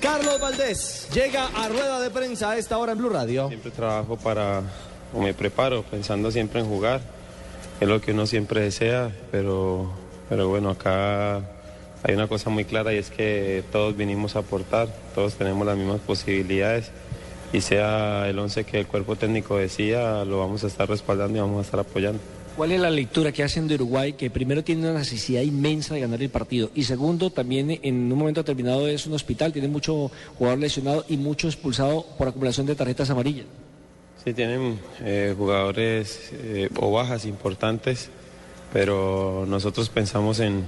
Carlos Valdés llega a rueda de prensa a esta hora en Blue Radio. Siempre trabajo para, o me preparo pensando siempre en jugar. Es lo que uno siempre desea, pero, pero bueno, acá hay una cosa muy clara y es que todos vinimos a aportar, todos tenemos las mismas posibilidades y sea el 11 que el cuerpo técnico decía, lo vamos a estar respaldando y vamos a estar apoyando. ¿Cuál es la lectura que hacen de Uruguay, que primero tiene una necesidad inmensa de ganar el partido y segundo también en un momento determinado es un hospital, tiene mucho jugador lesionado y mucho expulsado por acumulación de tarjetas amarillas? Sí, tienen eh, jugadores eh, o bajas importantes, pero nosotros pensamos en,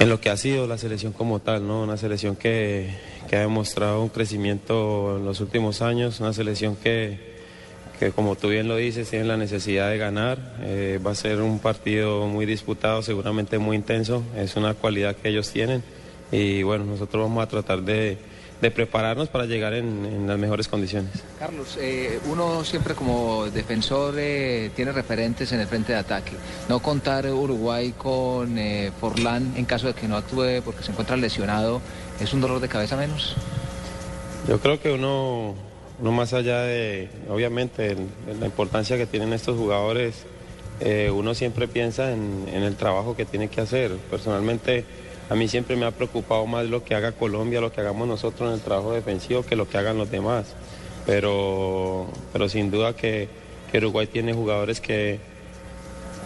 en lo que ha sido la selección como tal, ¿no? Una selección que, que ha demostrado un crecimiento en los últimos años, una selección que que como tú bien lo dices, tienen la necesidad de ganar. Eh, va a ser un partido muy disputado, seguramente muy intenso. Es una cualidad que ellos tienen. Y bueno, nosotros vamos a tratar de, de prepararnos para llegar en, en, las mejores condiciones. Carlos, eh, uno siempre como defensor eh, tiene referentes en el frente de ataque. No contar Uruguay con eh, Forlán en caso de que no actúe porque se encuentra lesionado, ¿es un dolor de cabeza menos? Yo creo que uno no más allá de, obviamente, la importancia que tienen estos jugadores, eh, uno siempre piensa en, el trabajo que tiene que hacer. Personalmente, a mí siempre me ha preocupado más lo que haga Colombia, lo que hagamos nosotros en el trabajo defensivo, que lo que hagan los demás. Pero, pero sin duda que, que Uruguay tiene jugadores que,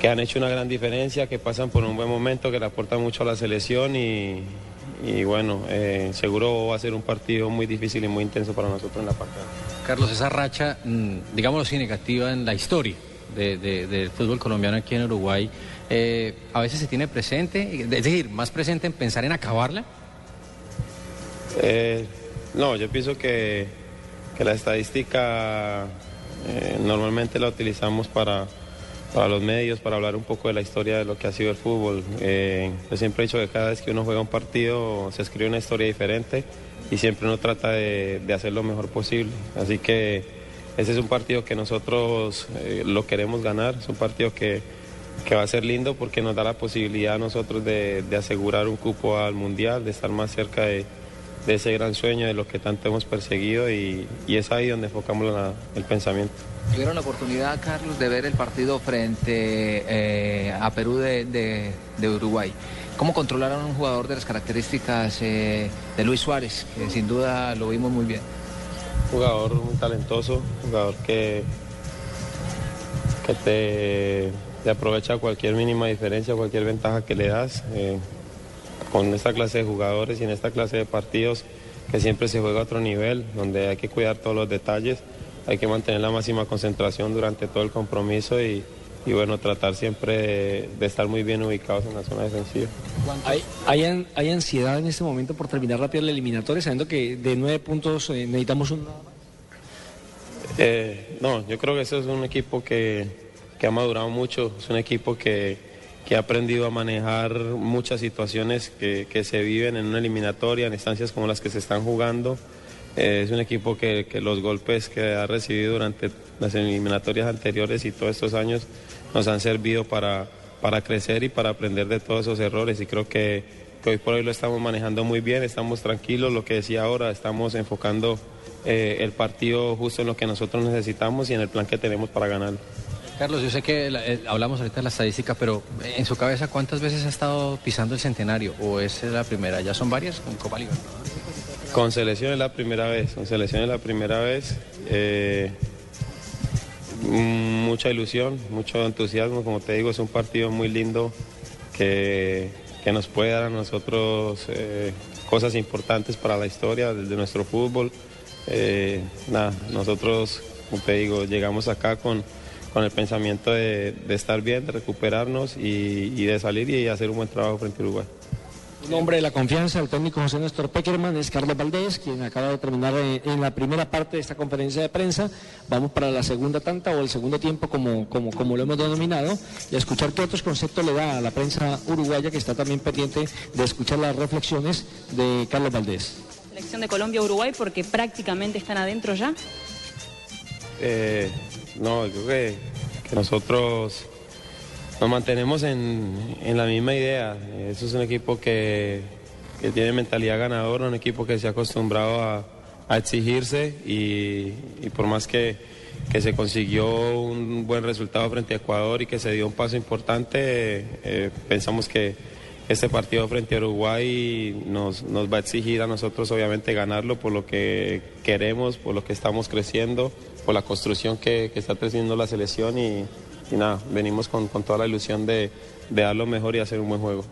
que han hecho una gran diferencia, que pasan por un buen momento, que le aportan mucho a la selección y, y bueno, eh, seguro va a ser un partido muy difícil y muy intenso para nosotros en la parte. Carlos, esa racha, mm, digámoslo así, negativa en la historia de, de, del fútbol colombiano aquí en Uruguay, eh, a veces se tiene presente, es decir, más presente en pensar en acabarla. Eh, no, yo pienso que, que la estadística normalmente la utilizamos para para los medios, para hablar un poco de la historia de lo que ha sido el fútbol. Eh, yo siempre he dicho que cada vez que uno juega un partido se escribe una historia diferente y siempre uno trata de, hacer lo mejor posible. Así que ese es un partido que nosotros eh, lo queremos ganar, es un partido que, que, va a ser lindo porque nos da la posibilidad a nosotros de, asegurar un cupo al Mundial, de estar más cerca de, ese gran sueño, de lo que tanto hemos perseguido y, es ahí donde enfocamos el pensamiento. Tuvieron la oportunidad, Carlos, de ver el partido frente eh, a Perú de, Uruguay. ¿Cómo controlaron a un jugador de las características eh, de Luis Suárez? Sin duda lo vimos muy bien. Jugador muy talentoso, jugador que, que te, te aprovecha cualquier mínima diferencia, cualquier ventaja que le das. Eh, con esta clase de jugadores y en esta clase de partidos que siempre se juega a otro nivel, donde hay que cuidar todos los detalles hay que mantener la máxima concentración durante todo el compromiso y, y bueno, tratar siempre de, de, estar muy bien ubicados en la zona defensiva. ¿Hay, hay, hay ansiedad en este momento por terminar rápido el eliminatorio, sabiendo que de nueve puntos eh, necesitamos un nada más? Eh, no, yo creo que eso es un equipo que, que ha madurado mucho, es un equipo que, que ha aprendido a manejar muchas situaciones que, que se viven en una eliminatoria, en instancias como las que se están jugando. Es un equipo que, que, los golpes que ha recibido durante las eliminatorias anteriores y todos estos años nos han servido para, para crecer y para aprender de todos esos errores y creo que, hoy por hoy lo estamos manejando muy bien, estamos tranquilos, lo que decía ahora, estamos enfocando eh, el partido justo en lo que nosotros necesitamos y en el plan que tenemos para ganarlo. Carlos, yo sé que eh, hablamos ahorita de la estadística, pero en su cabeza, ¿cuántas veces ha estado pisando el centenario? ¿O es la primera? ¿Ya son varias con Copa Liga? Con selección es la primera vez, con selección es la primera vez. Eh, mucha ilusión, mucho entusiasmo, como te digo, es un partido muy lindo que, que nos puede dar a nosotros eh, cosas importantes para la historia de nuestro fútbol. Eh, nada, nosotros, como te digo, llegamos acá con, con el pensamiento de, de, estar bien, de recuperarnos y, y de salir y hacer un buen trabajo frente a Uruguay. Un hombre de la confianza del técnico José Néstor Peckerman es Carlos Valdés, quien acaba de terminar eh, en la primera parte de esta conferencia de prensa. Vamos para la segunda tanta o el segundo tiempo, como, como, como lo hemos denominado, y a escuchar qué otros conceptos le da a la prensa uruguaya, que está también pendiente de escuchar las reflexiones de Carlos Valdés. Selección de Colombia-Uruguay porque prácticamente están adentro ya. Eh, no, yo creo que, que nosotros nos mantenemos en, en la misma idea. Eso es un equipo que, que tiene mentalidad ganadora, un equipo que se ha acostumbrado a, exigirse y, y por más que, que se consiguió un buen resultado frente a Ecuador y que se dio un paso importante, eh, pensamos que este partido frente a Uruguay nos, nos va a exigir a nosotros obviamente ganarlo por lo que queremos, por lo que estamos creciendo, por la construcción que, está creciendo la selección y, y nada, venimos con, con toda la ilusión de, de dar lo mejor y hacer un buen juego.